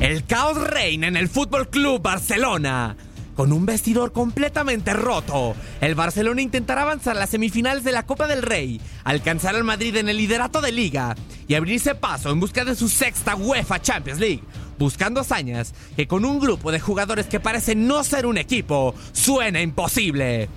El caos reina en el Fútbol Club Barcelona. Con un vestidor completamente roto, el Barcelona intentará avanzar a las semifinales de la Copa del Rey, alcanzar al Madrid en el liderato de liga y abrirse paso en busca de su sexta UEFA Champions League, buscando hazañas que con un grupo de jugadores que parecen no ser un equipo, suena imposible.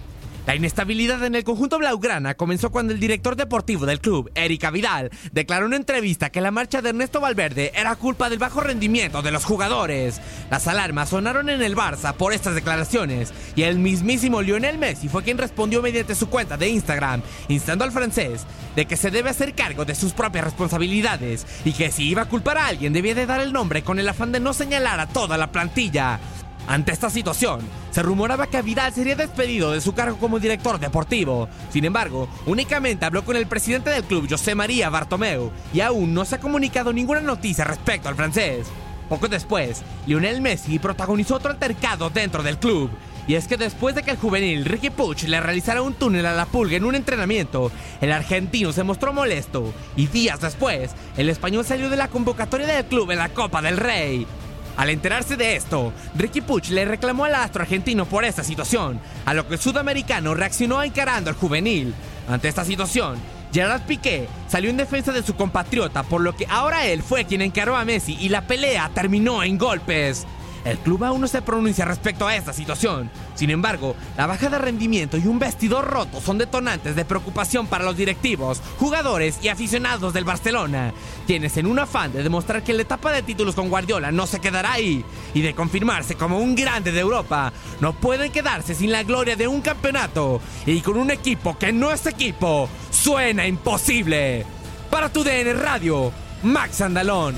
La inestabilidad en el conjunto blaugrana comenzó cuando el director deportivo del club, Erika Vidal, declaró en una entrevista que la marcha de Ernesto Valverde era culpa del bajo rendimiento de los jugadores. Las alarmas sonaron en el Barça por estas declaraciones y el mismísimo Lionel Messi fue quien respondió mediante su cuenta de Instagram, instando al francés de que se debe hacer cargo de sus propias responsabilidades y que si iba a culpar a alguien debía de dar el nombre con el afán de no señalar a toda la plantilla. Ante esta situación, se rumoraba que Vidal sería despedido de su cargo como director deportivo. Sin embargo, únicamente habló con el presidente del club, José María Bartomeu, y aún no se ha comunicado ninguna noticia respecto al francés. Poco después, Lionel Messi protagonizó otro altercado dentro del club. Y es que después de que el juvenil Ricky Puch le realizara un túnel a la pulga en un entrenamiento, el argentino se mostró molesto y días después, el español salió de la convocatoria del club en la Copa del Rey. Al enterarse de esto, Ricky Puch le reclamó al astro argentino por esta situación, a lo que el sudamericano reaccionó encarando al juvenil. Ante esta situación, Gerard Piqué salió en defensa de su compatriota, por lo que ahora él fue quien encaró a Messi y la pelea terminó en golpes. El club aún no se pronuncia respecto a esta situación. Sin embargo, la baja de rendimiento y un vestidor roto son detonantes de preocupación para los directivos, jugadores y aficionados del Barcelona, quienes en un afán de demostrar que la etapa de títulos con Guardiola no se quedará ahí y de confirmarse como un grande de Europa, no pueden quedarse sin la gloria de un campeonato y con un equipo que no es equipo, suena imposible. Para tu DN Radio, Max Andalón.